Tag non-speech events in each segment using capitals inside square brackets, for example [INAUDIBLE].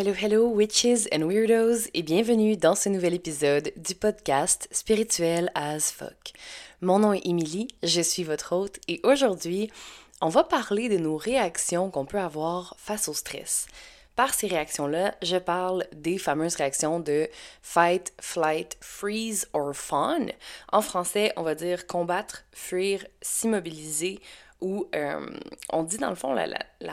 Hello, hello, witches and weirdos, et bienvenue dans ce nouvel épisode du podcast Spirituel as fuck. Mon nom est Emily, je suis votre hôte, et aujourd'hui, on va parler de nos réactions qu'on peut avoir face au stress. Par ces réactions-là, je parle des fameuses réactions de fight, flight, freeze or fawn. En français, on va dire combattre, fuir, s'immobiliser ou euh, on dit dans le fond la,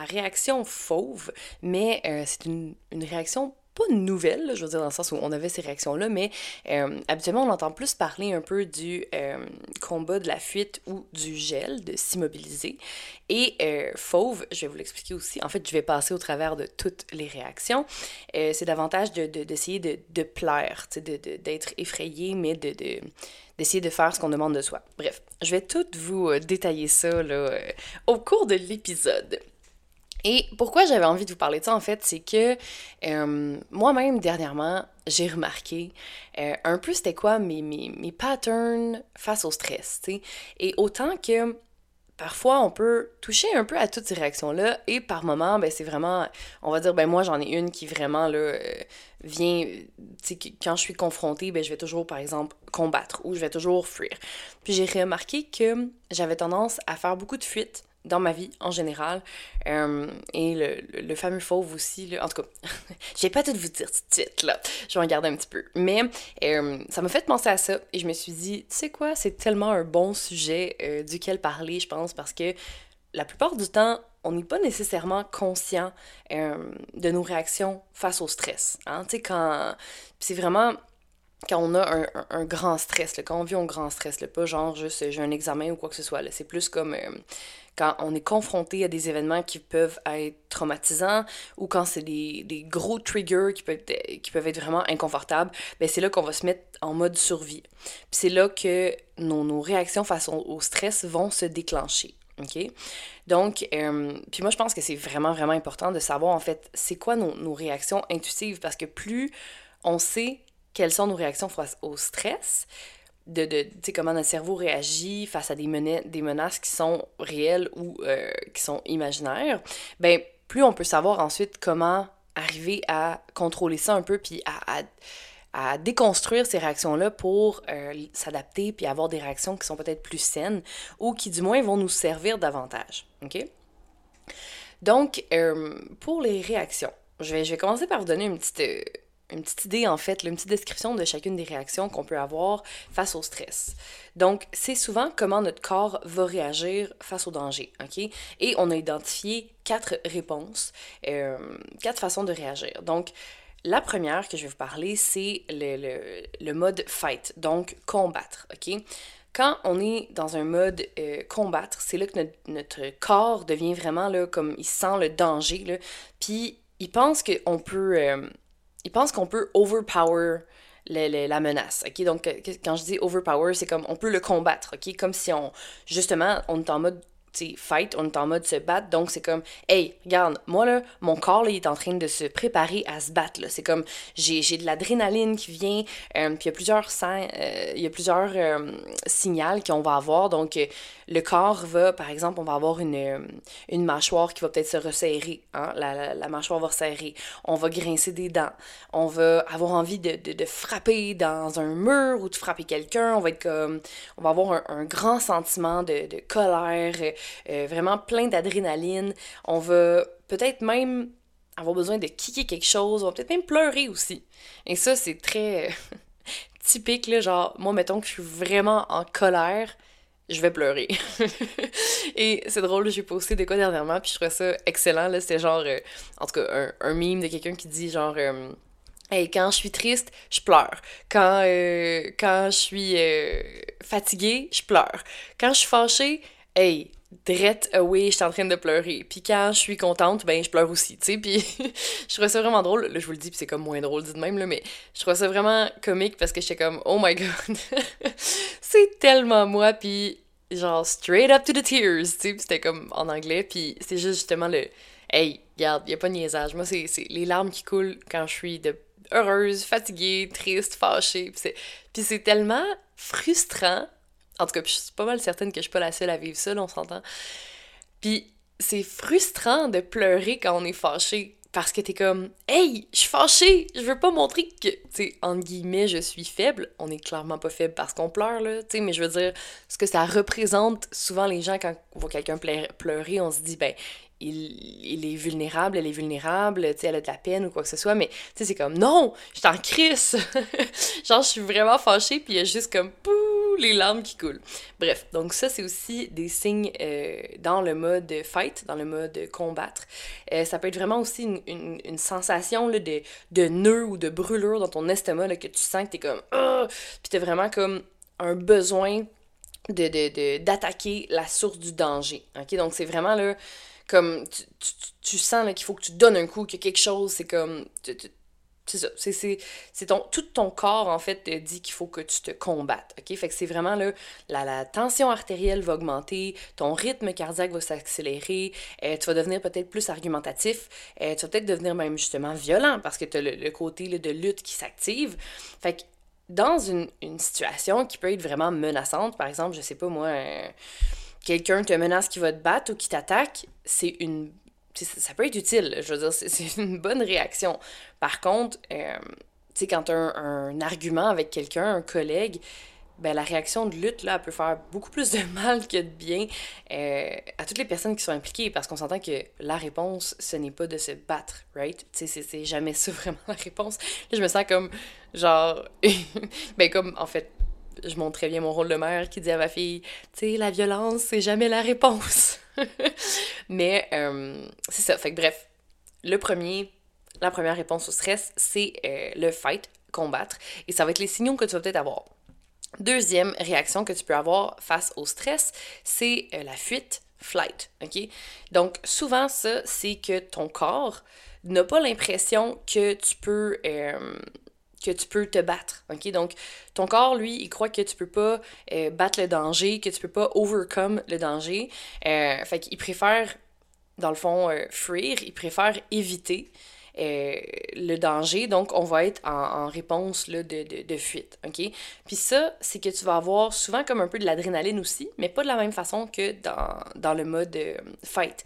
réaction fauve, mais euh, c'est une, une, réaction pas nouvelle, je veux dire, dans le sens où on avait ces réactions-là, mais euh, habituellement, on entend plus parler un peu du euh, combat de la fuite ou du gel, de s'immobiliser. Et euh, fauve, je vais vous l'expliquer aussi. En fait, je vais passer au travers de toutes les réactions. c'est davantage d'essayer de, de, de, plaire, d'être effrayé, mais de, d'essayer de faire ce qu'on demande de soi. Bref, je vais tout vous détailler ça là, au cours de l'épisode. Et pourquoi j'avais envie de vous parler de ça, en fait, c'est que euh, moi-même, dernièrement, j'ai remarqué euh, un peu c'était quoi mes, mes, patterns face au stress, tu sais. Et autant que parfois on peut toucher un peu à toutes ces réactions-là, et par moments, ben c'est vraiment, on va dire, ben moi j'en ai une qui vraiment, là, euh, vient, tu sais, quand je suis confrontée, ben je vais toujours, par exemple, combattre, ou je vais toujours fuir. Puis j'ai remarqué que j'avais tendance à faire beaucoup de fuites dans ma vie en général. Euh, et le, le, fameux fauve aussi, là, en tout cas, [LAUGHS] je vais pas tout vous dire tout de suite, là. Je vais en garder un petit peu. Mais euh, ça m'a fait penser à ça et je me suis dit, tu sais quoi, c'est tellement un bon sujet euh, duquel parler, je pense, parce que la plupart du temps, on n'est pas nécessairement conscient de nos réactions face au stress. Hein? Tu sais, quand. C'est vraiment quand on a un, un, grand stress, là, quand on vit un grand stress, là, pas genre juste j'ai un examen ou quoi que ce soit, c'est plus comme quand on est confronté à des événements qui peuvent être traumatisants ou quand c'est des, gros triggers qui peuvent, être, qui peuvent être vraiment inconfortables, ben c'est là qu'on va se mettre en mode survie. Puis c'est là que nos, réactions face au, stress vont se déclencher. OK? Donc, euh, puis moi, je pense que c'est vraiment, vraiment important de savoir, en fait, c'est quoi nos réactions intuitives parce que plus on sait quelles sont nos réactions face au stress, de, de comment notre cerveau réagit face à des, des menaces qui sont réelles ou euh, qui sont imaginaires, ben plus on peut savoir ensuite comment arriver à contrôler ça un peu, puis à, à, déconstruire ces réactions-là pour euh, s'adapter, puis avoir des réactions qui sont peut-être plus saines, ou qui du moins vont nous servir davantage. OK? Donc, euh, pour les réactions, je vais, je vais commencer par vous donner une petite une petite idée en fait, une petite description de chacune des réactions qu'on peut avoir face au stress. Donc, c'est souvent comment notre corps va réagir face au danger, ok? Et on a identifié quatre réponses, euh, quatre façons de réagir. Donc, la première que je vais vous parler, c'est le, le, mode fight, donc combattre, ok? Quand on est dans un mode euh, combattre, c'est là que notre, notre, corps devient vraiment là, comme il sent le danger, là, puis il pense qu'on peut... Euh, il pense qu'on peut overpower la menace, ok? Donc, quand je dis overpower, c'est comme on peut le combattre, ok? Comme si on, justement, on est en mode fight, on est en mode se battre, donc c'est comme, hey, regarde, moi là, mon corps là, il est en train de se préparer à se battre. C'est comme, j'ai, j'ai de l'adrénaline qui vient, euh, puis il y a plusieurs, euh, il y a plusieurs euh, signaux qu'on va avoir, donc le corps va, par exemple, on va avoir une, une mâchoire qui va peut-être se resserrer, hein? la, la, mâchoire va resserrer, on va grincer des dents, on va avoir envie de, de, frapper dans un mur ou de frapper quelqu'un, on va être comme, on va avoir un, grand sentiment de colère, euh, vraiment plein d'adrénaline. On va peut-être même avoir besoin de kicker quelque chose, on va peut-être même pleurer aussi. Et ça, c'est très [LAUGHS] typique, là, genre, moi, mettons que je suis vraiment en colère, je vais pleurer. [LAUGHS] et c'est drôle, j'ai posté de quoi dernièrement, puis je trouvais ça excellent, là, c'était genre, euh, en tout cas, un, un meme de quelqu'un qui dit genre... Euh, Hey, quand je suis triste, je pleure. Quand, quand je suis fatiguée, je pleure. Quand je suis fâchée, hey, drette away, je suis en train de pleurer. Puis quand je suis contente, ben je pleure aussi, tu sais. Puis [LAUGHS] je trouvais ça vraiment drôle. Là, je vous le dis, puis c'est comme moins drôle dit de même, là, mais je trouvais ça vraiment comique parce que j'étais comme, oh my god, [LAUGHS] c'est tellement moi, puis genre straight up to the tears, tu sais. c'était comme en anglais, puis c'est juste justement le, hey, regarde, y a pas de niaisage. Moi, c'est les larmes qui coulent quand je suis de heureuse, fatiguée, triste, fâchée. Puis c'est tellement frustrant en tout cas, je suis pas mal certaine que je suis pas la seule à vivre ça, on s'entend. Puis c'est frustrant de pleurer quand on est fâché. parce que t'es comme Hey, je suis fâchée, je veux pas montrer que, tu sais, entre guillemets, je suis faible. On est clairement pas faible parce qu'on pleure, là, tu sais, mais je veux dire, ce que ça représente, souvent les gens, quand on voit quelqu'un pleurer, on se dit, ben, il, est vulnérable, elle est vulnérable, tu sais, elle a de la peine ou quoi que ce soit, mais tu sais, c'est comme non, je suis en crise. [LAUGHS] Genre, je suis vraiment fâchée, puis il y a juste comme pouh, les larmes qui coulent. Bref, donc ça, c'est aussi des signes euh, dans le mode fight, dans le mode combattre. Euh, ça peut être vraiment aussi une, une, sensation là, de, de nœud ou de brûlure dans ton estomac là, que tu sens que t'es comme ah, puis t'as vraiment comme un besoin de d'attaquer la source du danger. Donc c'est vraiment là comme tu, tu, tu sens qu'il faut que tu donnes un coup, que quelque chose, c'est comme. c'est ça. C'est ton, tout ton corps, en fait, te dit qu'il faut que tu te combattes. OK? Fait que c'est vraiment là, la, la, tension artérielle va augmenter, ton rythme cardiaque va s'accélérer, euh, tu vas devenir peut-être plus argumentatif, euh, tu vas peut-être devenir même justement violent parce que tu as le, côté de lutte qui s'active. Fait que dans une, une, situation qui peut être vraiment menaçante, par exemple, je sais pas moi, quelqu'un te menace qui va te battre ou qui t'attaque, c'est une ça peut être utile, je veux dire, c'est une bonne réaction. Par contre, euh, tu sais, quand un, argument avec quelqu'un, un collègue, ben la réaction de lutte, là, peut faire beaucoup plus de [LAUGHS] mal que de bien euh, à toutes les personnes qui sont impliquées, parce qu'on s'entend que la réponse, ce n'est pas de se battre, right? Tu sais, c'est jamais ça vraiment la réponse. Là, je me sens comme, genre, [LAUGHS] ben comme, en fait, je montre très bien mon rôle de mère qui dit à ma fille, tu sais, la violence, c'est jamais la réponse. [LAUGHS] Mais euh, c'est ça. Fait que bref, le premier, la première réponse au stress, c'est euh, le fight, combattre. Et ça va être les signaux que tu vas peut-être avoir. Deuxième réaction que tu peux avoir face au stress, c'est euh, la fuite, flight. OK? Donc, souvent, ça, c'est que ton corps n'a pas l'impression que tu peux que tu peux te battre. OK? Donc, ton corps, lui, il croit que tu peux pas euh, battre le danger, que tu peux pas overcome le danger. Euh, fait qu'il préfère, dans le fond, euh, fuir, il préfère éviter le danger. Donc, on va être en, réponse là, de, de, de, fuite. OK? Puis ça, c'est que tu vas avoir souvent comme un peu de l'adrénaline aussi, mais pas de la même façon que dans, dans le mode fight.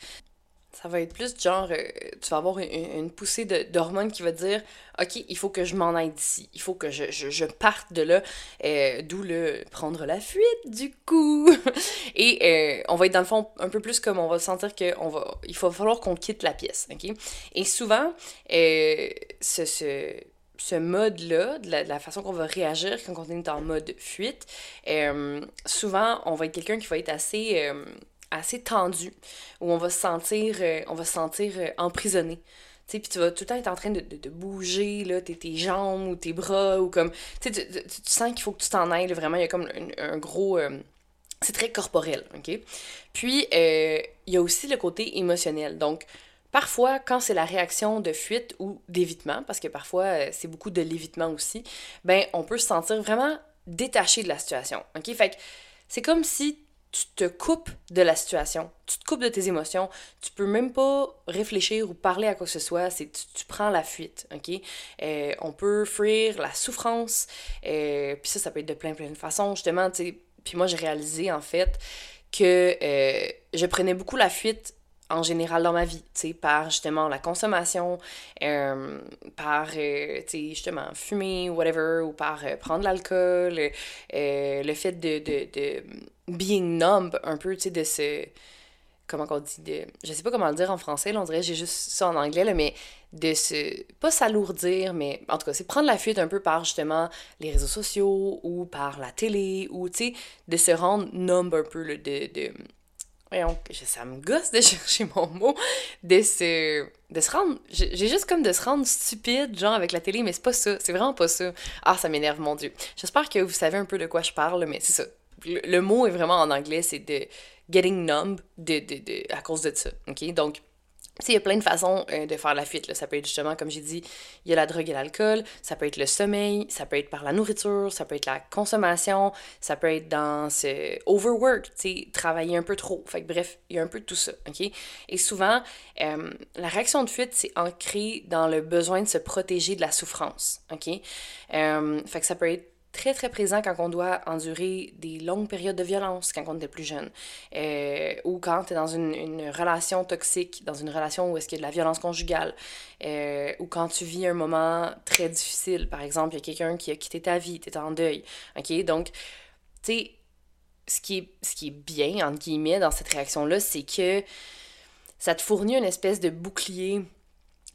Ça va être plus genre, euh, tu vas avoir une, poussée d'hormones qui va dire Ok, il faut que je m'en aille d'ici, il faut que je, je, parte de là, euh, d'où le prendre la fuite du coup. [LAUGHS] Et euh, on va être dans le fond un peu plus comme on va sentir qu'il va, il va falloir qu'on quitte la pièce. ok? Et souvent, ce, ce, ce mode-là, de, la, façon qu'on va réagir quand on est en mode fuite, souvent, on va être quelqu'un qui va être assez assez tendu, où on va se sentir, euh, on va se sentir euh, emprisonné. Puis tu vas tout le temps être en train de, de, bouger, là, tes, tes, jambes ou tes bras, ou comme... Tu, sens qu'il faut que tu t'en ailles, vraiment, il y a comme un, gros... Euh, c'est très corporel, OK? Puis, il y a aussi le côté émotionnel. Donc, Parfois, quand c'est la réaction de fuite ou d'évitement, parce que parfois c'est beaucoup de l'évitement aussi, ben on peut se sentir vraiment détaché de la situation. OK? Fait que c'est comme si tu te coupes de la situation, tu te coupes de tes émotions, tu peux même pas réfléchir ou parler à quoi que ce soit, c'est tu, prends la fuite, ok? Euh, on peut fuir la souffrance, euh, puis ça, ça peut être de plein plein de façons, justement, tu. Puis moi, j'ai réalisé, en fait, que euh, je prenais beaucoup la fuite en général dans ma vie, tu sais, par justement la consommation, euh, par, euh, tu sais, justement, fumer, whatever, ou par euh, prendre l'alcool, le fait de, de, de being numb, un peu, tu sais, de ce... Comment on dit de... Je sais pas comment le dire en français, là, on dirait j'ai juste ça en anglais, là, mais de se... Pas s'alourdir, mais en tout cas, c'est prendre la fuite un peu par, justement, les réseaux sociaux, ou par la télé, ou, tu sais, de se rendre numb un peu, là, de voyons, ça me gosse de [LAUGHS] chercher mon mot, de se, de se rendre, j'ai juste comme de se rendre stupide, genre avec la télé, mais c'est pas ça, c'est vraiment pas ça. Ah, ça m'énerve, mon Dieu. J'espère que vous savez un peu de quoi je parle, mais c'est ça. Le, mot est vraiment en anglais, c'est de getting numb de, de, de, à cause de ça, ok? Donc, il y a plein de façons euh, de faire la fuite. Là. Ça peut être justement, comme j'ai dit, il y a la drogue et l'alcool, ça peut être le sommeil, ça peut être par la nourriture, ça peut être la consommation, ça peut être dans ce overwork, travailler un peu trop. Fait que bref, il y a un peu de tout ça, OK? Et souvent, euh, la réaction de fuite, c'est ancré dans le besoin de se protéger de la souffrance, OK? Euh, fait que ça peut être très très présent quand on doit endurer des longues périodes de violence quand on est plus jeune. Euh, ou quand tu es dans une, relation toxique, dans une relation où est-ce qu'il y a de la violence conjugale. Euh, ou quand tu vis un moment très difficile. Par exemple, il y a quelqu'un qui a quitté ta vie, tu es en deuil. OK? Donc, tu sais, ce qui, est, ce qui est bien, entre guillemets, dans cette réaction-là, c'est que ça te fournit une espèce de bouclier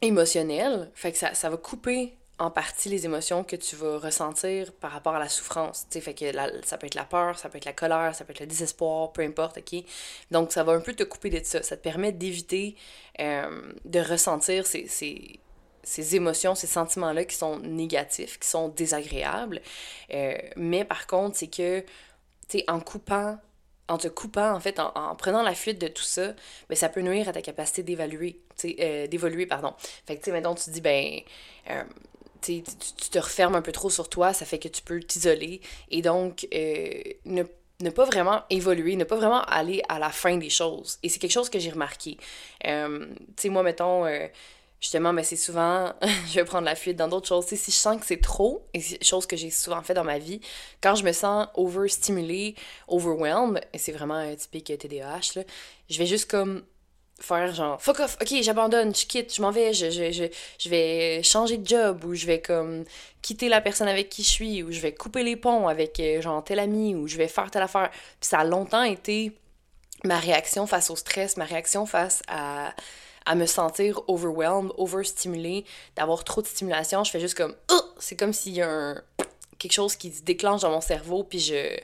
émotionnel. Fait que ça, ça va couper en partie les émotions que tu vas ressentir par rapport à la souffrance. sais fait que ça peut être la peur, ça peut être la colère, ça peut être le désespoir, peu importe, ok? Donc ça va un peu te couper de ça. Ça te permet d'éviter euh, de ressentir ces, ces, ces émotions, ces sentiments-là qui sont négatifs, qui sont désagréables. Euh, mais par contre, c'est que, tu en coupant en te coupant, en fait, en, prenant la fuite de tout ça, ben, ça peut nuire à ta capacité d'évaluer, euh, d'évoluer, pardon. Fait que, tu sais, maintenant, tu dis, ben, euh, tu, te refermes un peu trop sur toi, ça fait que tu peux t'isoler et donc euh, ne, pas vraiment évoluer, ne pas vraiment aller à la fin des choses. Et c'est quelque chose que j'ai remarqué. Euh, tu sais, moi, mettons, euh, justement, mais c'est souvent, [LAUGHS] je vais prendre la fuite dans d'autres choses. si je sens que c'est trop, et c'est chose que j'ai souvent fait dans ma vie, quand je me sens overstimulée, overwhelmed, et c'est vraiment typique TDAH, je vais juste comme faire genre fuck off, ok, j'abandonne, je quitte, je m'en vais, je, je, je, je, vais changer de job ou je vais comme quitter la personne avec qui je suis ou je vais couper les ponts avec euh, genre tel ami ou je vais faire telle affaire. Puis ça a longtemps été ma réaction face au stress, ma réaction face à, à me sentir overwhelmed, overstimulée, d'avoir trop de stimulation. Je fais juste comme oh! c'est comme s'il y a un, quelque chose qui se déclenche dans mon cerveau puis je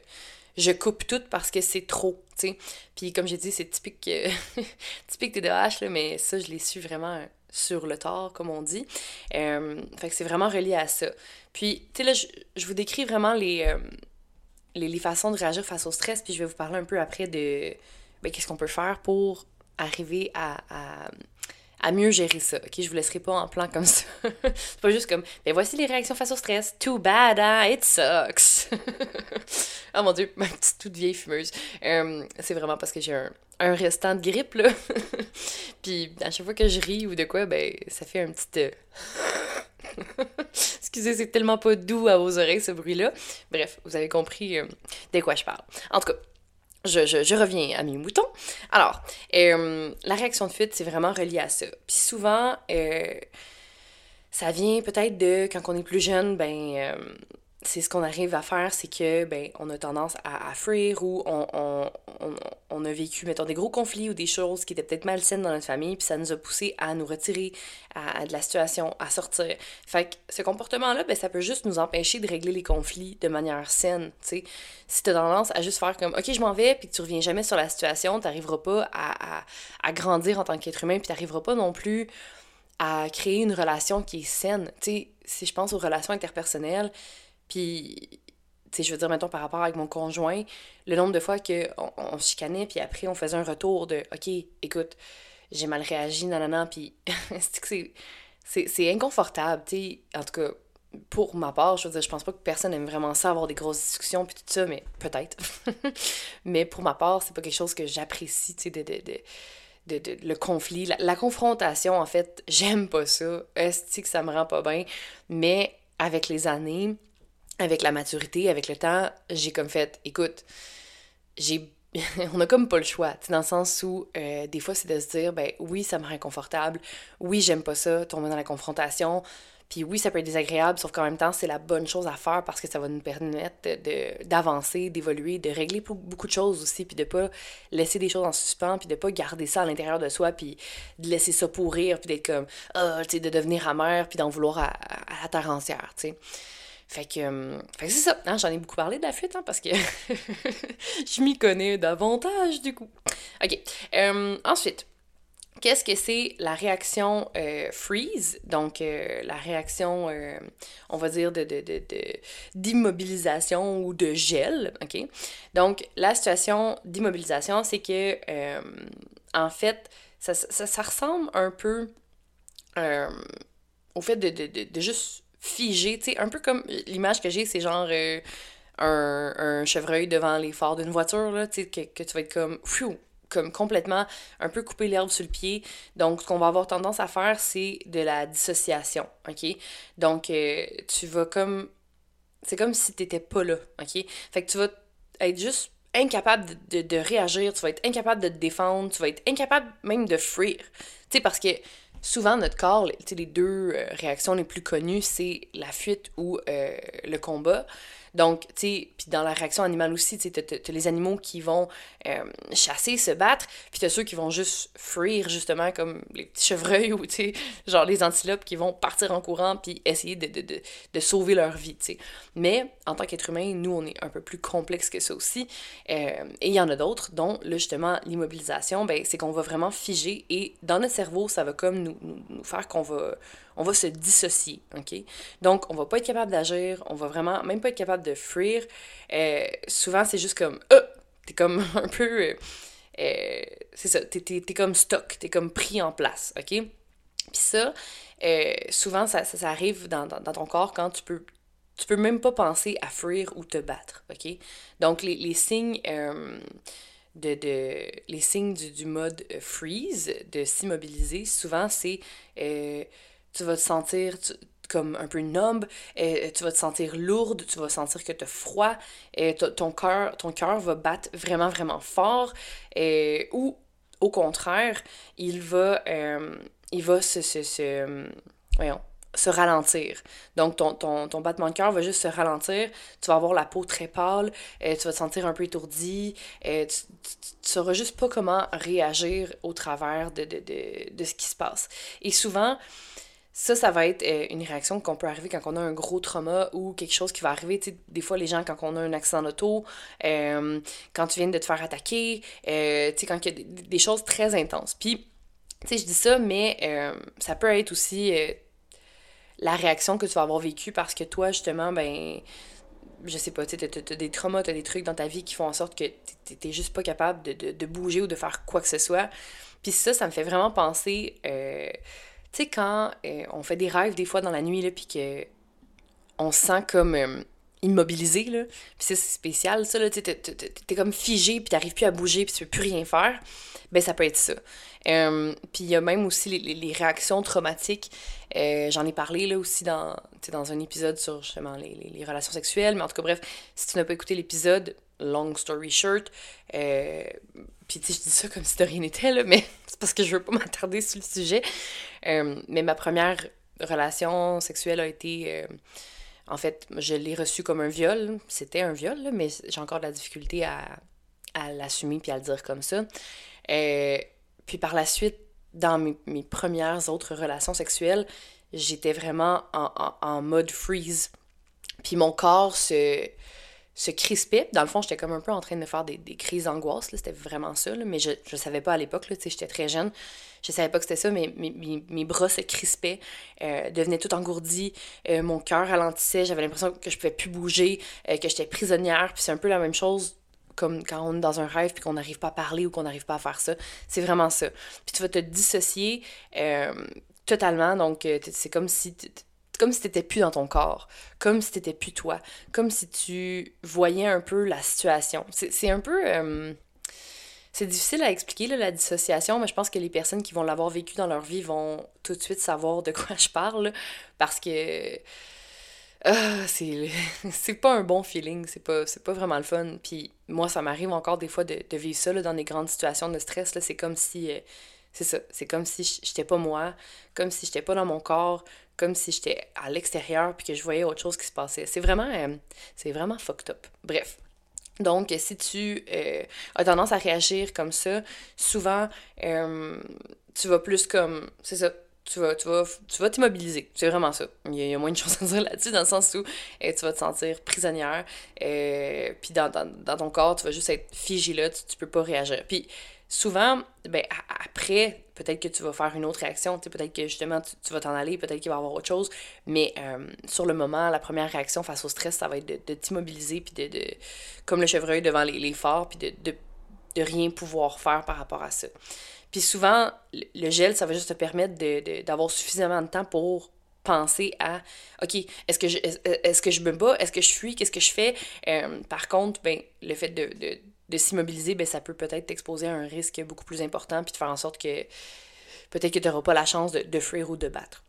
je coupe tout parce que c'est trop, tu sais. Puis comme j'ai dit, c'est typique, euh, [LAUGHS] typique TDAH, là, mais ça, je l'ai su vraiment sur le tard, comme on dit. Euh, fait que c'est vraiment relié à ça. Puis, tu sais, là, je, vous décris vraiment les, euh, les, les, façons de réagir face au stress, puis je vais vous parler un peu après de ben, qu'est-ce qu'on peut faire pour arriver à à mieux gérer ça. Ok, je vous laisserai pas en plan comme ça. [LAUGHS] c'est pas juste comme, ben voici les réactions face au stress. Too bad, hein? It sucks. [LAUGHS] oh mon dieu, ma petite toute vieille fumeuse. Euh, c'est vraiment parce que j'ai un, un, restant de grippe, là. [LAUGHS] Puis à chaque fois que je ris ou de quoi, ben ça fait un petit. Euh, Excusez, c'est tellement pas doux à vos oreilles ce bruit-là. Bref, vous avez compris euh, de quoi je parle. En tout cas, je, je, reviens à mes moutons. Alors, euh, la réaction de fuite, c'est vraiment relié à ça. Puis souvent, euh, ça vient peut-être de quand on est plus jeune, ben, euh, c'est ce qu'on arrive à faire, c'est que ben on a tendance à, fuir ou on, on, on, a vécu, mettons, des gros conflits ou des choses qui étaient peut-être malsaines dans notre famille, puis ça nous a poussé à nous retirer à, de la situation, à sortir. Fait que ce comportement-là, ben ça peut juste nous empêcher de régler les conflits de manière saine, tu sais. Si tendance à juste faire comme, ok, je m'en vais, puis que tu reviens jamais sur la situation, t'arriveras pas à, à, à, grandir en tant qu'être humain, puis t'arriveras pas non plus à créer une relation qui est saine. Tu si je pense aux relations interpersonnelles, puis, tu sais, je veux dire, mettons, par rapport avec mon conjoint, le nombre de fois qu'on on, chicanait, puis après, on faisait un retour de OK, écoute, j'ai mal réagi, nanana, puis [LAUGHS] c'est inconfortable, tu sais. En tout cas, pour ma part, je veux dire, je pense pas que personne aime vraiment ça, avoir des grosses discussions, puis tout ça, mais peut-être. [LAUGHS] mais pour ma part, c'est pas quelque chose que j'apprécie, tu sais, de, de, de, de, le conflit, la, confrontation, en fait, j'aime pas ça. Est-ce que ça me rend pas bien? Mais avec les années, avec la maturité, avec le temps, j'ai comme fait, écoute, j'ai [LAUGHS] on a comme pas le choix, dans le sens où euh, des fois c'est de se dire, ben oui, ça me rend inconfortable, oui, j'aime pas ça, tomber dans la confrontation, puis oui, ça peut être désagréable, sauf qu'en même temps, c'est la bonne chose à faire parce que ça va nous permettre d'avancer, d'évoluer, de régler beaucoup de choses aussi, puis de pas laisser des choses en suspens, puis de pas garder ça à l'intérieur de soi, puis de laisser ça pourrir, puis d'être comme, ah, tu sais, de devenir amer, puis d'en vouloir à, à, ta entière, tu sais. Fait que, euh, fait c'est ça. Hein, j'en ai beaucoup parlé de la fuite, hein, parce que [LAUGHS] je m'y connais davantage, du coup. OK. Euh, ensuite, qu'est-ce que c'est la réaction euh, freeze? Donc, la réaction, on va dire, de, de, de, d'immobilisation ou de gel, OK? Donc, la situation d'immobilisation, c'est que, en fait, ça, ça, ça, ressemble un peu au fait de, de, de juste figé, tu sais, un peu comme l'image que j'ai, c'est genre euh, un, un, chevreuil devant les phares d'une voiture, là, tu sais, que, que, tu vas être comme, comme complètement un peu couper l'herbe sur le pied. Donc, ce qu'on va avoir tendance à faire, c'est de la dissociation, OK? Donc, euh, tu vas comme c'est comme si t'étais pas là, ok? Fait que tu vas être juste incapable de, de, réagir, tu vas être incapable de te défendre, tu vas être incapable même de fuir. Tu sais, parce que souvent, notre corps, les deux euh, réactions les plus connues, c'est la fuite ou euh, le combat. Donc, tu sais, puis dans la réaction animale aussi, tu sais, les animaux qui vont euh, chasser, se battre, puis t'as ceux qui vont juste fuir, justement, comme les petits chevreuils [LAUGHS] ou, tu sais, genre les antilopes qui vont partir en courant puis essayer de, de, de, de sauver leur vie, tu sais. Mais, en tant qu'être humain, nous, on est un peu plus complexe que ça aussi. Et il y en a d'autres, dont, justement, l'immobilisation, ben, c'est qu'on va vraiment figer et dans notre cerveau, ça va comme nous, nous, faire qu'on va on va se dissocier, OK? Donc, on va pas être capable d'agir, on va vraiment même pas être capable de fuir. Euh, souvent, c'est juste comme, euh, t'es comme [LAUGHS] un peu, euh, euh, c'est ça, t'es, t'es, comme stock, t'es comme pris en place, OK? Puis ça, souvent, ça, ça, arrive dans, dans, dans, ton corps quand tu peux tu peux même pas penser à fuir ou te battre, OK? Donc, les, les signes... De, de, les signes du, du mode freeze, de s'immobiliser, souvent c'est euh, tu vas te sentir comme un peu numb, et tu vas te sentir lourde, tu vas sentir que tu as froid, ton cœur ton cœur va battre vraiment, vraiment fort, ou au contraire, il va, euh, il va se, se, se, voyons, se ralentir. Donc, ton, ton, ton battement de cœur va juste se ralentir. Tu vas avoir la peau très pâle, et tu vas te sentir un peu étourdi, et tu, ne sauras juste pas comment réagir au travers de, de, de, de ce qui se passe. Et souvent, ça, ça va être euh, une réaction qu'on peut arriver quand on a un gros trauma ou quelque chose qui va arriver. sais, des fois, les gens, quand on a un accident d'auto, euh, quand tu viens de te faire attaquer, euh, sais, quand il y a des, choses très intenses. Puis, tu sais, je dis ça, mais euh, ça peut être aussi la réaction que tu vas avoir vécue parce que toi, justement, ben, je sais pas, tu t'as des traumas, t'as des trucs dans ta vie qui font en sorte que t'es juste pas capable de, de, bouger ou de faire quoi que ce soit. Puis ça, ça me fait vraiment penser tu sais, quand euh, on fait des rêves des fois dans la nuit, là, puis que on se sent comme euh, immobilisé, là, puis c'est spécial, ça, là, tu t'es comme figé, puis t'arrives plus à bouger, puis tu peux plus rien faire, ben ça peut être ça. Euh, puis il y a même aussi les, réactions traumatiques. J'en ai parlé là aussi dans, dans un épisode sur justement les, les, relations sexuelles. Mais en tout cas, bref, si tu n'as pas écouté l'épisode, long story short, puis, tu je dis ça comme si de rien n'était, mais [LAUGHS] c'est parce que je veux pas m'attarder sur le sujet. Euh, mais ma première relation sexuelle a été. Euh, en fait, je l'ai reçue comme un viol. C'était un viol, mais j'ai encore de la difficulté à, à l'assumer puis à le dire comme ça. Euh, puis par la suite, dans mes, mes, premières autres relations sexuelles, j'étais vraiment en, en, en mode freeze. Puis mon corps se se crispait. Dans le fond, j'étais comme un peu en train de faire des, des crises d'angoisse. C'était vraiment ça. Là, mais je ne savais pas à l'époque. J'étais très jeune. Je savais pas que c'était ça. Mais mes, mes, mes, bras se crispaient, euh, devenaient tout engourdis. Euh, mon cœur ralentissait. J'avais l'impression que je pouvais plus bouger, euh, que j'étais prisonnière. Puis c'est un peu la même chose comme quand on est dans un rêve puis qu'on n'arrive pas à parler ou qu'on n'arrive pas à faire ça. C'est vraiment ça. Puis tu vas te dissocier euh, totalement. Donc, euh, c'est comme si comme si t'étais plus dans ton corps, comme si t'étais plus toi, comme si tu voyais un peu la situation. C'est un peu... Euh, c'est difficile à expliquer, la dissociation, mais je pense que les personnes qui vont l'avoir vécu dans leur vie vont tout de suite savoir de quoi je parle, parce que... Euh, [LAUGHS] c'est pas un bon feeling, c'est pas, pas vraiment le fun. Puis moi, ça m'arrive encore des fois de, de vivre ça là, dans des grandes situations de stress. C'est comme si... Euh, c'est ça, c'est comme si j'étais pas moi, comme si j'étais pas dans mon corps, comme si j'étais à l'extérieur puis que je voyais autre chose qui se passait. C'est vraiment, euh, c'est vraiment fucked up. Bref. Donc, si tu euh, as tendance à réagir comme ça, souvent, tu vas plus comme, c'est ça, tu vas, tu vas, tu vas t'immobiliser. C'est vraiment ça. Il y, a, moins de [LAUGHS] choses à dire là-dessus, dans le sens où tu vas te sentir prisonnière, puis dans, dans, dans, ton corps, tu vas juste être figé là, tu, tu peux pas réagir. Puis, souvent, ben, après, peut-être que tu vas faire une autre réaction, peut-être que justement tu, vas t'en aller, peut-être qu'il va y avoir autre chose, mais euh, sur le moment, la première réaction face au stress, ça va être de, t'immobiliser, puis de, de, comme le chevreuil devant les, les phares, puis de, de, de, rien pouvoir faire par rapport à ça. Puis souvent, le gel, ça va juste te permettre d'avoir suffisamment de temps pour penser à OK, est-ce que je est-ce que je me bats, est-ce que je fuis, qu'est-ce que je fais? Euh, par contre, ben, le fait de, de s'immobiliser, ben, ça peut peut-être t'exposer à un risque beaucoup plus important, puis de faire en sorte que peut-être que tu n'auras pas la chance de, fuir ou de battre.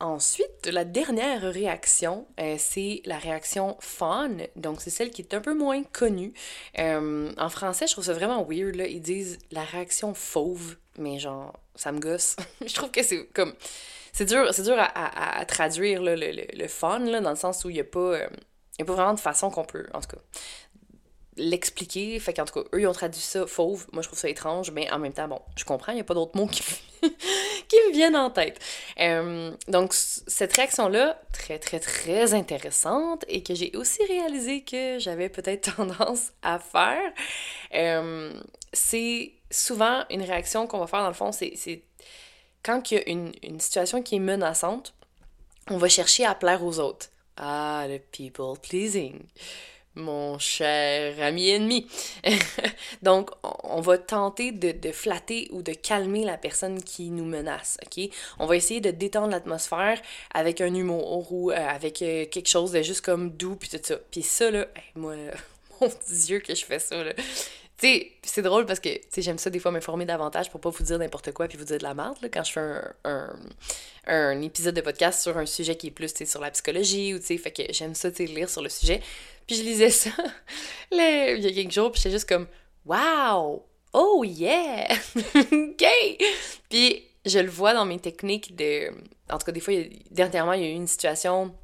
Ensuite, la dernière réaction, euh, c'est la réaction fawn. Donc, c'est celle qui est un peu moins connue. Euh, en français, je trouve ça vraiment weird. Là. Ils disent la réaction fauve, mais genre, ça me gosse. [LAUGHS] je trouve que c'est comme. C'est dur, c'est dur à, traduire le, le, le, fun, là, dans le sens où il n'y a pas. Euh, a pas vraiment de façon qu'on peut, en tout cas, l'expliquer. Fait qu'en tout cas, eux, ils ont traduit ça fauve. Moi, je trouve ça étrange, mais en même temps, bon, je comprends, il n'y a pas d'autres mots qui, [LAUGHS] me viennent en tête. Donc, cette réaction-là, très, très, très intéressante et que j'ai aussi réalisé que j'avais peut-être [LAUGHS] tendance à faire, c'est souvent une réaction qu'on va faire, dans le fond, c'est quand il y a une situation qui est menaçante, on va chercher à plaire aux autres. Ah, le people pleasing mon cher ami ennemi. [LAUGHS] Donc, on va tenter de, flatter ou de calmer la personne qui nous menace, OK? On va essayer de détendre l'atmosphère avec un humour ou euh, avec euh, quelque chose de juste comme doux, puis tout ça. Puis ça, là, moi, [LAUGHS] mon Dieu que je fais ça, là. C'est drôle parce que, tu sais, j'aime ça des fois m'informer davantage pour pas vous dire n'importe quoi puis vous dire de la merde, là, quand je fais un, un, épisode de podcast sur un sujet qui est plus, sur la psychologie ou, tu sais, que j'aime ça, tu sais, lire sur le sujet. Puis je lisais ça [LAUGHS] il y a quelques jours, puis j'étais juste comme Wow! Oh yeah! [LAUGHS] Gay! Puis je le vois dans mes techniques de. En tout cas, des fois, dernièrement, il y a eu une situation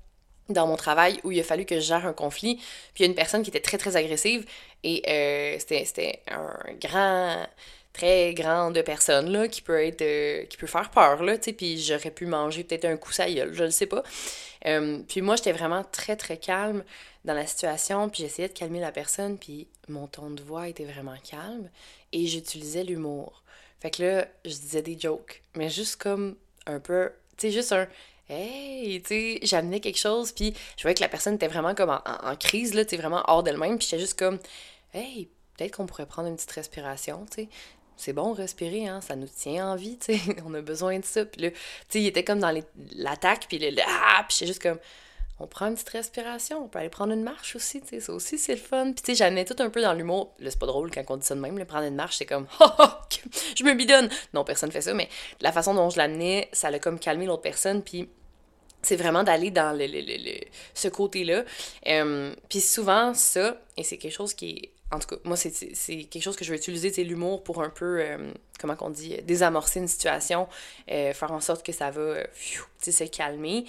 dans mon travail où il a fallu que je gère un conflit. Puis il y a une personne qui était très, très agressive. Et euh, c'était un grand très grande personne là qui peut être euh, qui peut faire peur là tu sais puis j'aurais pu manger peut-être un coup ça gueule, je le sais pas euh, puis moi j'étais vraiment très très calme dans la situation, puis j'essayais de calmer la personne, puis mon ton de voix était vraiment calme, et j'utilisais l'humour. Fait que là, je disais des jokes, mais juste comme un peu, tu sais, juste un hey, tu sais, j'amenais quelque chose, puis je voyais que la personne était vraiment comme en, crise, là, tu vraiment hors d'elle-même, puis j'étais juste comme, hey, peut-être qu'on pourrait prendre une petite respiration, tu sais. C'est bon respirer, hein, ça nous tient en vie, tu sais, [LAUGHS] on a besoin de ça. Puis là, tu sais, il était comme dans l'attaque, puis là, ah, puis j'étais juste comme, on prend une petite respiration, on peut aller prendre une marche aussi, tu sais, ça aussi c'est le fun. Puis tu sais, j'amenais tout un peu dans l'humour. Là, c'est pas drôle quand on dit ça de même, le prendre une marche, c'est comme [LAUGHS] oh, je me bidonne. Non, personne fait ça, mais la façon dont je l'amenais, ça l'a comme calmé l'autre personne, puis c'est vraiment d'aller dans le, ce côté-là. Euh, puis souvent, ça, et c'est quelque chose qui est en tout cas, moi, c'est quelque chose que je vais utiliser, c'est l'humour pour un peu, euh, comment qu'on dit, désamorcer une situation, euh, faire en sorte que ça va euh, se calmer.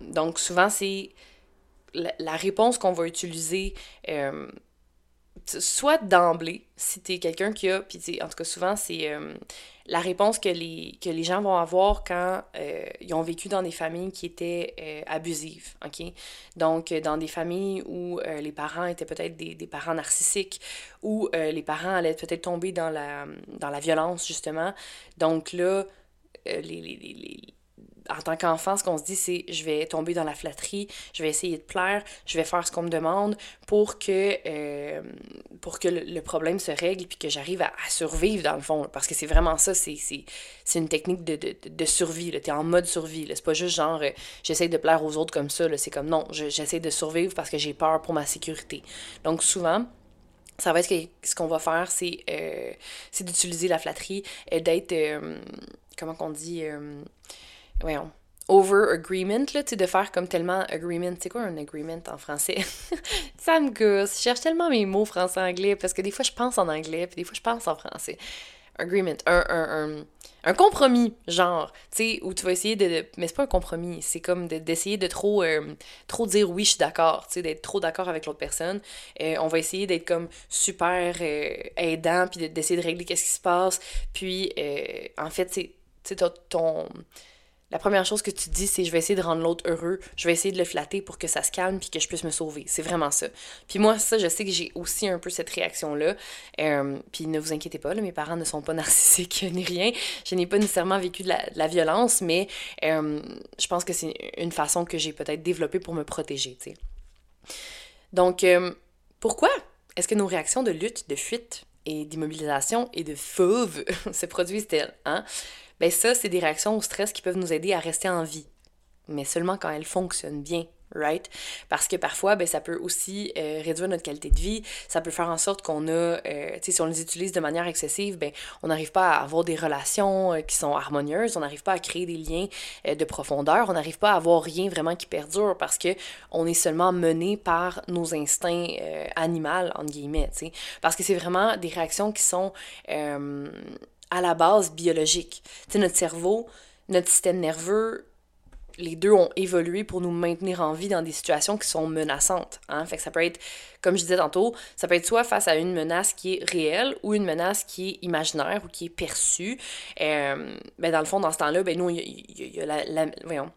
donc, souvent, c'est la, réponse qu'on va utiliser soit d'emblée, si t'es quelqu'un qui a, puis en tout cas souvent c'est la réponse que les, que les gens vont avoir quand euh, ils ont vécu dans des familles qui étaient euh, abusives, ok? Donc dans des familles où les parents étaient peut-être des, des, parents narcissiques, où les parents allaient peut-être tomber dans la, dans la violence justement. Donc là, les, les en tant qu'enfant, ce qu'on se dit, c'est je vais tomber dans la flatterie, je vais essayer de plaire, je vais faire ce qu'on me demande pour que, euh, pour que le, problème se règle puis que j'arrive à, survivre dans le fond. Parce que c'est vraiment ça, c'est une technique de, survie. Tu es en mode survie. C'est pas juste genre euh, j'essaie de plaire aux autres comme ça. C'est comme non, j'essaie de survivre parce que j'ai peur pour ma sécurité. Donc souvent, ça va être ce qu'on va faire, c'est euh, d'utiliser la flatterie, d'être, euh, comment qu'on dit, voyons, over agreement, là, de faire comme tellement agreement. C'est quoi un agreement en français? [LAUGHS] ça me gosse. Je cherche tellement mes mots français-anglais parce que des fois je pense en anglais puis des fois je pense en français. Agreement, un, un, un, compromis, genre, tu sais, où tu vas essayer de. mais c'est pas un compromis, c'est comme d'essayer de, trop, euh, trop dire oui, je suis d'accord, tu sais, d'être trop d'accord avec l'autre personne. Euh, on va essayer d'être comme super euh, aidant puis d'essayer de régler qu'est-ce qui se passe. Puis, en fait, c'est ton la première chose que tu dis, c'est je vais essayer de rendre l'autre heureux, je vais essayer de le flatter pour que ça se calme puis que je puisse me sauver. C'est vraiment ça. Puis moi, ça, je sais que j'ai aussi un peu cette réaction-là. Euh, puis ne vous inquiétez pas, mes parents ne sont pas [LAUGHS] narcissiques ni rien. Je n'ai pas nécessairement vécu de la, violence, mais euh, je pense que c'est une façon que j'ai peut-être développée pour me protéger. Donc, euh, pourquoi est-ce que nos réactions de lutte, de fuite et d'immobilisation et de fauve [LAUGHS] se produisent-elles, hein? Ben ça, c'est des réactions au stress qui peuvent nous aider à rester en vie. Mais seulement quand elles fonctionnent bien, right? Parce que parfois, ben, ça peut aussi euh, réduire notre qualité de vie, ça peut faire en sorte qu'on a, euh, si on les utilise de manière excessive, ben, on n'arrive pas à avoir des relations euh, qui sont harmonieuses, on n'arrive pas à créer des liens de profondeur, on n'arrive pas à avoir rien vraiment qui perdure parce que on est seulement mené par nos instincts animaux, entre guillemets, tu. Parce que c'est vraiment des réactions qui sont à la base biologiques. Tu sais, notre cerveau, notre système nerveux, les deux ont évolué pour nous maintenir en vie dans des situations qui sont menaçantes. Hein? Fait que ça peut être, comme je disais tantôt, ça peut être soit face à une menace qui est réelle ou une menace qui est imaginaire ou qui est perçue. Euh, ben dans le fond, dans ce temps-là, ben nous, il y, a, la, la, voyons,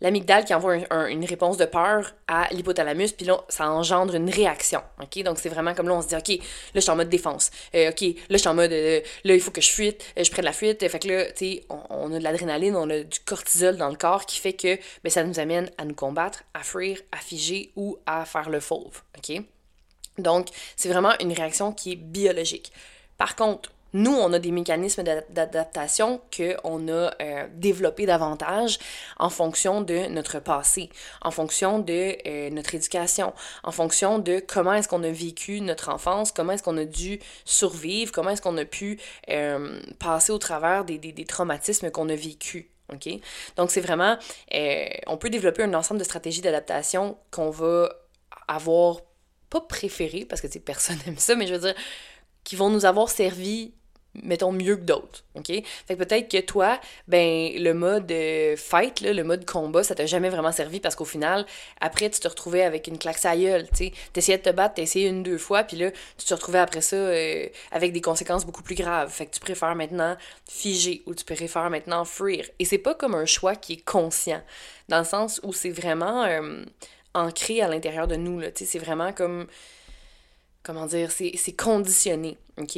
l'amygdale qui envoie une réponse de peur à l'hypothalamus, puis là, ça engendre une réaction. OK? Donc, c'est vraiment comme là, on se dit, OK, là, je suis en mode défense. Euh, OK, là, je suis en mode, euh, là, il faut que je fuite, euh, je prenne la fuite. Fait que là, tu sais, on, a de l'adrénaline, on a du cortisol dans le corps qui fait que ben, ça nous amène à nous combattre, à fuir, à figer ou à faire le fauve. OK? Donc, c'est vraiment une réaction qui est biologique. Par contre, nous, on a des mécanismes d'adaptation qu'on a euh, développés davantage en fonction de notre passé, en fonction de euh, notre éducation, en fonction de comment est-ce qu'on a vécu notre enfance, comment est-ce qu'on a dû survivre, comment est-ce qu'on a pu euh, passer au travers des, des, traumatismes qu'on a vécus. OK? Donc, c'est vraiment, on peut développer un ensemble de stratégies d'adaptation qu'on va avoir, pas préféré, parce que personne [LAUGHS] n'aime ça, mais je veux dire, qui vont nous avoir servi mettons, mieux que d'autres, OK? Fait que peut-être que toi, ben, le mode euh, fight, le mode combat, ça t'a jamais vraiment servi parce qu'au final, après, tu te retrouvais avec une claque à gueule, tu sais. De te battre, t'essayais une, deux fois, puis là, tu te retrouvais après ça euh, avec des conséquences beaucoup plus graves. Fait que tu préfères maintenant figer ou tu préfères maintenant fuir. Et c'est pas comme un choix qui est conscient, dans le sens où c'est vraiment euh, ancré à l'intérieur de nous, tu sais. C'est vraiment comme... Comment dire? C'est conditionné, OK?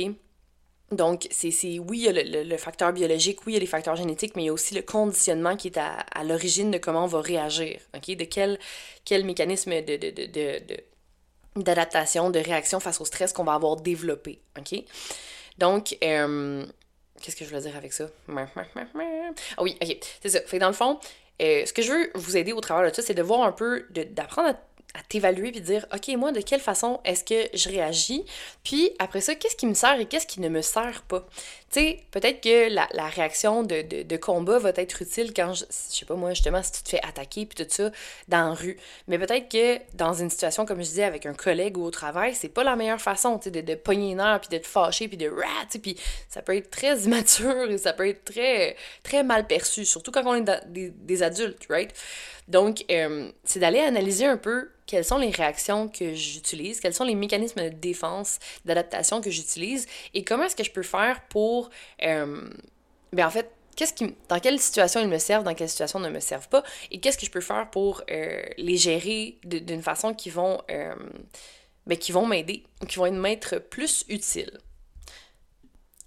Donc, c'est, oui, il y a le, facteur biologique, oui, il y a les facteurs génétiques, mais il y a aussi le conditionnement qui est à, l'origine de comment on va réagir, OK? De quel, quel mécanisme de, de, de, d'adaptation, de réaction face au stress qu'on va avoir développé, OK? Donc, euh, qu'est-ce que je voulais dire avec ça? Ah oui, OK, c'est ça. Fait dans le fond, euh, ce que je veux vous aider au travers de ça, c'est de voir un peu, d'apprendre à à t'évaluer puis dire OK, moi, de quelle façon est-ce que je réagis? Puis après ça, qu'est-ce qui me sert et qu'est-ce qui ne me sert pas? Tu sais, peut-être que la, réaction de, combat va être utile quand, je, je sais pas moi, justement, si tu te fais attaquer puis tout ça dans la rue. Mais peut-être que dans une situation, comme je disais, avec un collègue ou au travail, c'est pas la meilleure façon, tu sais, de, de pogner une heure puis d'être fâché puis de rat, puis ça peut être très [LAUGHS] immature et ça peut être très, très mal perçu, surtout quand on est des, des adultes, right? Donc, euh, c'est d'aller analyser un peu quelles sont les réactions que j'utilise, quels sont les mécanismes de défense, d'adaptation que j'utilise et comment est-ce que je peux faire pour... Euh, ben en fait, qu'est-ce qui, dans quelle situation ils me servent, dans quelle situation ils ne me servent pas, et qu'est-ce que je peux faire pour euh, les gérer d'une façon qui vont, ben, qui vont m'aider, qui vont m'être plus utiles.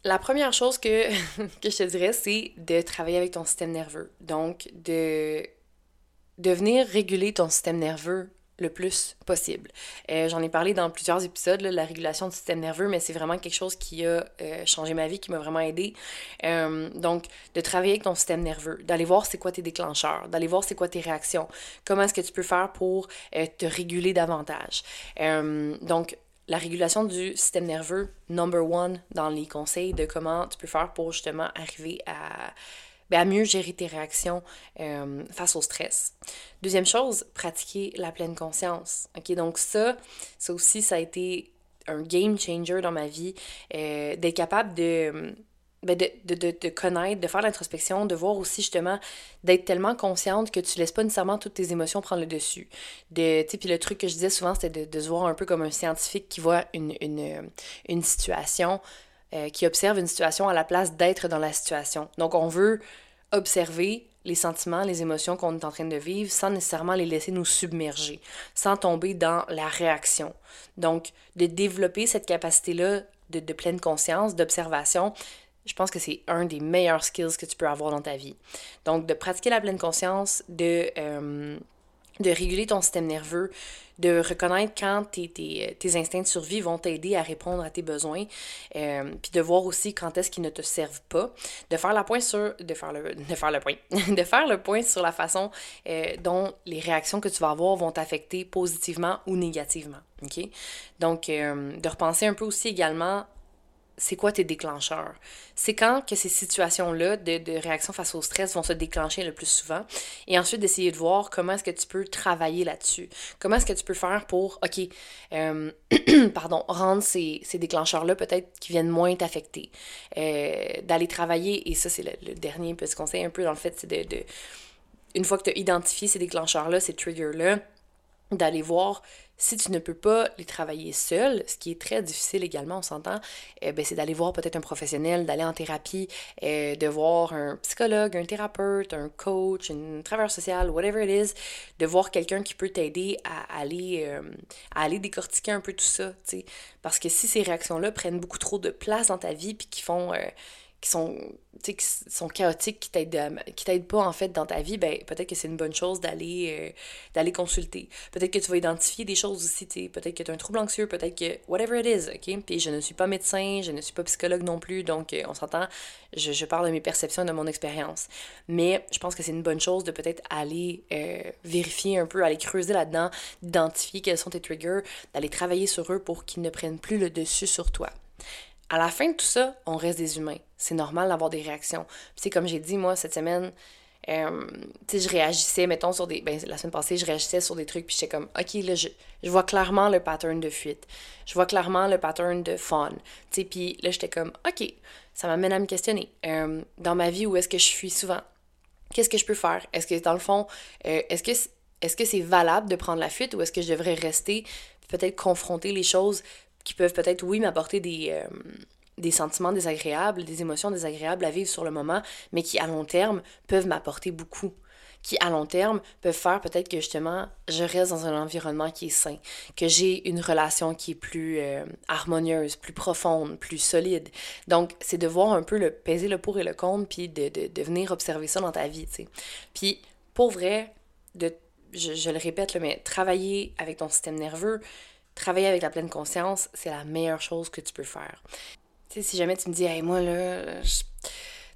La première chose que, [LAUGHS] que je te dirais, c'est de travailler avec ton système nerveux. Donc, de de venir réguler ton système nerveux le plus possible. Euh, J'en ai parlé dans plusieurs épisodes, la régulation du système nerveux, mais c'est vraiment quelque chose qui a euh, changé ma vie, qui m'a vraiment aidé. Euh, donc, de travailler avec ton système nerveux, d'aller voir c'est quoi tes déclencheurs, d'aller voir c'est quoi tes réactions, comment est-ce que tu peux faire pour te réguler davantage. donc, la régulation du système nerveux, number one dans les conseils de comment tu peux faire pour justement arriver à ben, à mieux gérer tes réactions euh, face au stress. Deuxième chose, pratiquer la pleine conscience. OK, donc ça, ça aussi, ça a été un game changer dans ma vie, euh, d'être capable de, ben de, de, de, de, connaître, de faire l'introspection, de voir aussi justement, d'être tellement consciente que tu laisses pas nécessairement toutes tes émotions prendre le dessus. De, puis le truc que je disais souvent, c'était de, se voir un peu comme un scientifique qui voit une, une, une situation euh, qui observe une situation à la place d'être dans la situation. Donc, on veut observer les sentiments, les émotions qu'on est en train de vivre sans nécessairement les laisser nous submerger, sans tomber dans la réaction. Donc, de développer cette capacité-là de, pleine conscience, d'observation, je pense que c'est un des meilleurs skills que tu peux avoir dans ta vie. Donc, de pratiquer la pleine conscience, de, euh, de réguler ton système nerveux, de reconnaître quand tes, tes, tes instincts de survie vont t'aider à répondre à tes besoins, euh, puis de voir aussi quand est-ce qu'ils ne te servent pas, de faire le point sur, de faire le, de faire le point, [LAUGHS] de faire le point sur la façon euh, dont les réactions que tu vas avoir vont t'affecter positivement ou négativement? Donc, euh, de repenser un peu aussi également c'est quoi tes déclencheurs? C'est quand que ces situations-là de, de, réaction face au stress vont se déclencher le plus souvent. Et ensuite, d'essayer de voir comment est-ce que tu peux travailler là-dessus. Comment est-ce que tu peux faire pour, OK, euh, [CLEARS THROAT] pardon, rendre ces, ces déclencheurs-là peut-être qui viennent moins t'affecter? Euh, D'aller travailler, et ça, c'est le, le, dernier petit conseil un peu dans le fait, c'est de, de, Une fois que tu as identifié ces déclencheurs-là, ces triggers-là, d'aller voir si tu ne peux pas les travailler seul, ce qui est très difficile également, on s'entend, eh ben, c'est d'aller voir peut-être un professionnel, d'aller en thérapie, eh, de voir un psychologue, un thérapeute, un coach, un travailleur social, whatever it is, de voir quelqu'un qui peut t'aider à aller, euh, à aller décortiquer un peu tout ça. Parce que si ces réactions-là prennent beaucoup trop de place dans ta vie, puis qui font... Euh, qui sont, qui sont chaotiques, qui t'aident, qui t'aident pas en fait dans ta vie, ben peut-être que c'est une bonne chose d'aller euh, consulter. Peut-être que tu vas identifier des choses aussi, peut-être que tu as un trouble anxieux, peut-être que whatever it is, ok? Puis je ne suis pas médecin, je ne suis pas psychologue non plus, donc euh, on s'entend, je, parle de mes perceptions, de mon expérience. Mais je pense que c'est une bonne chose de peut-être aller euh, vérifier un peu, aller creuser là-dedans, d'identifier quels sont tes triggers, d'aller travailler sur eux pour qu'ils ne prennent plus le dessus sur toi. À la fin de tout ça, on reste des humains. C'est normal d'avoir des réactions. c'est comme j'ai dit, moi, cette semaine, euh, tu je réagissais, mettons, sur des. Ben, la semaine passée, je réagissais sur des trucs, puis j'étais comme, OK, là, je, je, vois clairement le pattern de fuite. Je vois clairement le pattern de fun. Tu puis là, j'étais comme, OK, ça m'amène à me questionner. Euh, dans ma vie, où est-ce que je fuis souvent? Qu'est-ce que je peux faire? Est-ce que, dans le fond, euh, est-ce que est-ce que c'est valable de prendre la fuite ou est-ce que je devrais rester, peut-être confronter les choses qui peuvent peut-être, oui, m'apporter des, euh, des sentiments désagréables, des émotions désagréables à vivre sur le moment, mais qui, à long terme, peuvent m'apporter beaucoup. Qui, à long terme, peuvent faire peut-être que justement, je reste dans un environnement qui est sain, que j'ai une relation qui est plus euh, harmonieuse, plus profonde, plus solide. Donc, c'est de voir un peu le peser le pour et le contre, puis de, de, venir observer ça dans ta vie, tu sais. Puis, pour vrai, de, je, le répète, mais travailler avec ton système nerveux, travailler avec la pleine conscience, c'est la meilleure chose que tu peux faire. Tu si jamais tu me dis, hey, moi, là,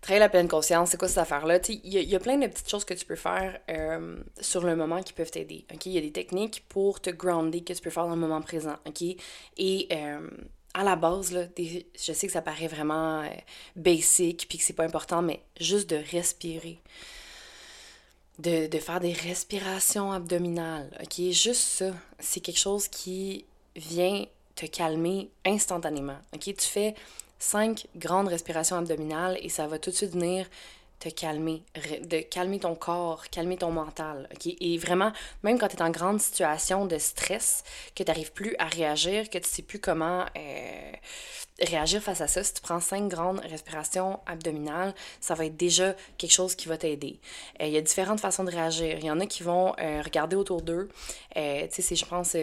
travailler la pleine conscience, c'est quoi cette affaire-là? Tu sais, il y, a plein de petites choses que tu peux faire euh, sur le moment qui peuvent t'aider. OK? Il y a des techniques pour te grounder que tu peux faire dans le moment présent. OK? Et. Euh, à la base, je sais que ça paraît vraiment euh, basic puis que c'est pas important, mais juste de respirer. De, de, faire des respirations abdominales. OK? Juste ça. C'est quelque chose qui vient te calmer instantanément. OK? Tu fais cinq grandes respirations abdominales et ça va tout de suite venir calmer, de calmer ton corps, calmer ton mental, ok? Et vraiment, même quand tu es en grande situation de stress, que tu n'arrives plus à réagir, que tu sais plus comment euh, réagir face à ça, si tu prends cinq grandes respirations abdominales, ça va être déjà quelque chose qui va t'aider. Euh, il y a différentes façons de réagir. Il y en a qui vont euh, regarder autour d'eux. Tu sais, je pense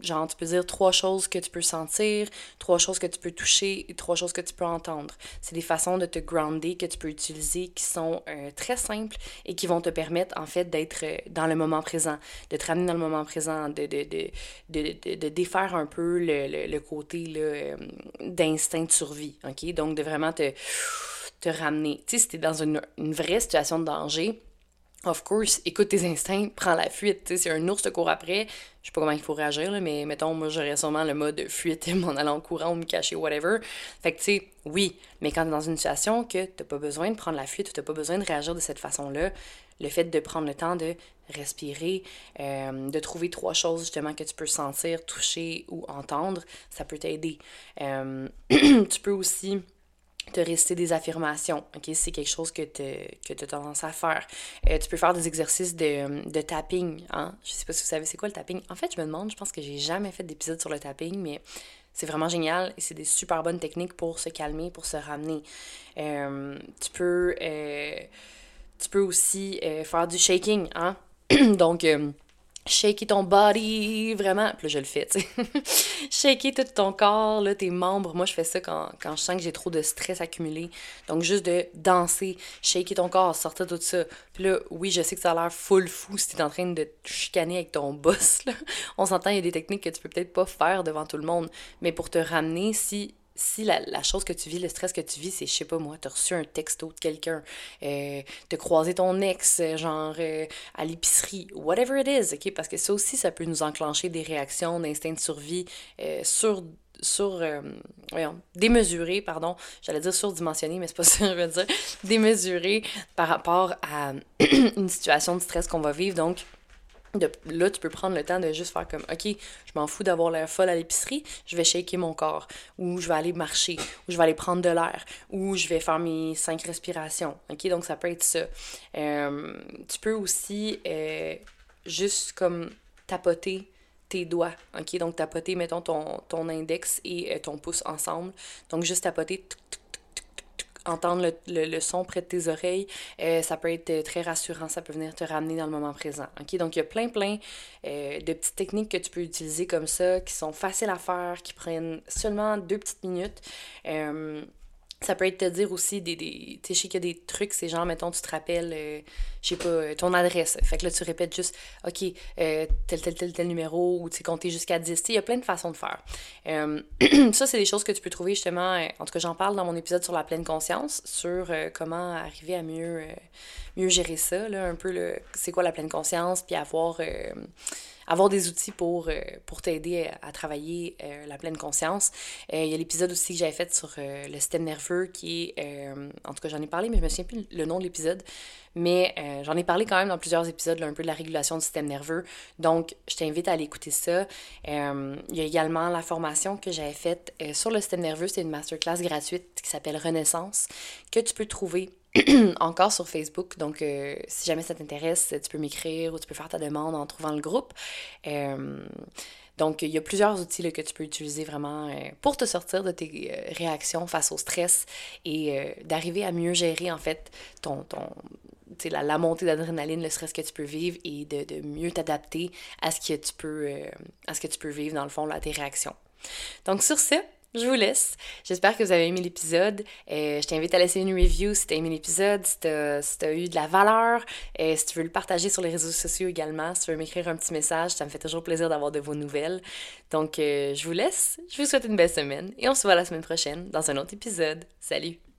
genre, tu peux dire trois choses que tu peux sentir, trois choses que tu peux toucher et trois choses que tu peux entendre. C'est des façons de te grounder que tu peux utiliser qui sont euh, très simples et qui vont te permettre, en fait, d'être euh, dans le moment présent, de te ramener dans le moment présent, de, de, de, de, de défaire un peu le, le, le côté euh, d'instinct de survie, OK? Donc, de vraiment te, te ramener. Tu sais, si tu es dans une, une vraie situation de danger, Of course, écoute tes instincts, prends la fuite. Tu sais, si un ours te court après, je sais pas comment il faut réagir, là, mais mettons, moi, j'aurais sûrement le mode fuite, [LAUGHS] m'en allant en courant ou me cacher, whatever. Fait que, tu sais, oui, mais quand t'es dans une situation que t'as pas besoin de prendre la fuite ou t'as pas besoin de réagir de cette façon-là, le fait de prendre le temps de respirer, euh, de trouver trois choses justement que tu peux sentir, toucher ou entendre, ça peut t'aider. Euh, [CLEARS THROAT] tu peux aussi te réciter des affirmations, ok? C'est quelque chose que tu que as tendance à faire. Euh, tu peux faire des exercices de, de tapping, hein? Je sais pas si vous savez c'est quoi le tapping? En fait, je me demande, je pense que j'ai jamais fait d'épisode sur le tapping, mais c'est vraiment génial et c'est des super bonnes techniques pour se calmer, pour se ramener. Euh, tu peux... Euh, tu peux aussi faire du shaking, hein? [CLEARS THROAT] Donc shaker ton body, vraiment. Puis là, je le fais, tu sais. [LAUGHS] shaker tout ton corps, là, tes membres. Moi, je fais ça quand, quand je sens que j'ai trop de stress accumulé. Donc, juste de danser, shaker ton corps, sortir tout ça. Puis là, oui, je sais que ça a l'air full fou si t'es en train de chicaner avec ton boss. [LAUGHS] On s'entend, il y a des techniques que tu peux peut-être pas faire devant tout le monde. Mais pour te ramener, si si la, chose que tu vis, le stress que tu vis, c'est, je sais pas moi, t'as reçu un texto de quelqu'un, euh, t'as croisé ton ex, euh, genre euh, à l'épicerie, whatever it is, ok? Parce que ça aussi, ça peut nous enclencher des réactions d'instinct de survie euh, sur sur euh, voyons, démesuré, pardon, j'allais dire surdimensionné, mais c'est pas [LAUGHS] ça que je veux dire, démesuré par rapport à [CLEARS THROAT] une situation de stress qu'on va vivre. Donc, là, tu peux prendre le temps de juste faire comme, OK, je m'en fous d'avoir l'air folle à l'épicerie, je vais shaker mon corps, ou je vais aller marcher, ou je vais aller prendre de l'air, ou je vais faire mes cinq respirations. OK, donc ça peut être ça. Euh, tu peux aussi euh, juste comme tapoter tes doigts, ok? Donc tapoter, mettons, ton, ton index et euh, ton pouce ensemble. Donc juste tapoter, entendre le, le, son près de tes oreilles, euh, ça peut être euh, très rassurant, ça peut venir te ramener dans le moment présent. Donc, il y a plein, plein euh, de petites techniques que tu peux utiliser comme ça, qui sont faciles à faire, qui prennent seulement deux petites minutes. Ça peut être te dire aussi des. des tu sais, je sais qu'il y a des trucs, c'est genre, mettons, tu te rappelles, euh, je sais pas, euh, ton adresse. Fait que là, tu répètes juste, OK, euh, tel, tel, tel, tel numéro, ou tu sais, compter jusqu'à 10. Il y a plein de façons de faire. [CLEARS THROAT] ça, c'est des choses que tu peux trouver justement. en tout cas, j'en parle dans mon épisode sur la pleine conscience, sur comment arriver à mieux, mieux gérer ça, là, un peu, le c'est quoi la pleine conscience, puis avoir avoir des outils pour, euh, pour t'aider à, travailler euh, la pleine conscience. Euh, il y a l'épisode aussi que j'avais fait sur le système nerveux qui est, en tout cas j'en ai parlé, mais je me souviens plus le nom de l'épisode, mais j'en ai parlé quand même dans plusieurs épisodes, un peu de la régulation du système nerveux. Donc, je t'invite à aller écouter ça. il y a également la formation que j'avais faite sur le système nerveux, c'est une masterclass gratuite qui s'appelle Renaissance, que tu peux trouver [CLEARS THROAT] encore sur Facebook. Donc, euh, si jamais ça t'intéresse, tu peux m'écrire ou tu peux faire ta demande en trouvant le groupe. Euh, donc, il y a plusieurs outils que tu peux utiliser vraiment euh, pour te sortir de tes réactions face au stress et d'arriver à mieux gérer, en fait, ton, ton, la, la montée d'adrénaline, le stress que tu peux vivre et de, de mieux t'adapter à, ce que tu peux, à ce que tu peux vivre, dans le fond, là, tes réactions. Donc, sur ce, je vous laisse. J'espère que vous avez aimé l'épisode. Euh, je t'invite à laisser une review si tu as aimé l'épisode, si tu as, eu de la valeur, et euh, si tu veux le partager sur les réseaux sociaux également, si tu veux m'écrire un petit message, ça me fait toujours plaisir d'avoir de vos nouvelles. Donc, euh, je vous laisse. Je vous souhaite une belle semaine et on se voit la semaine prochaine dans un autre épisode. Salut!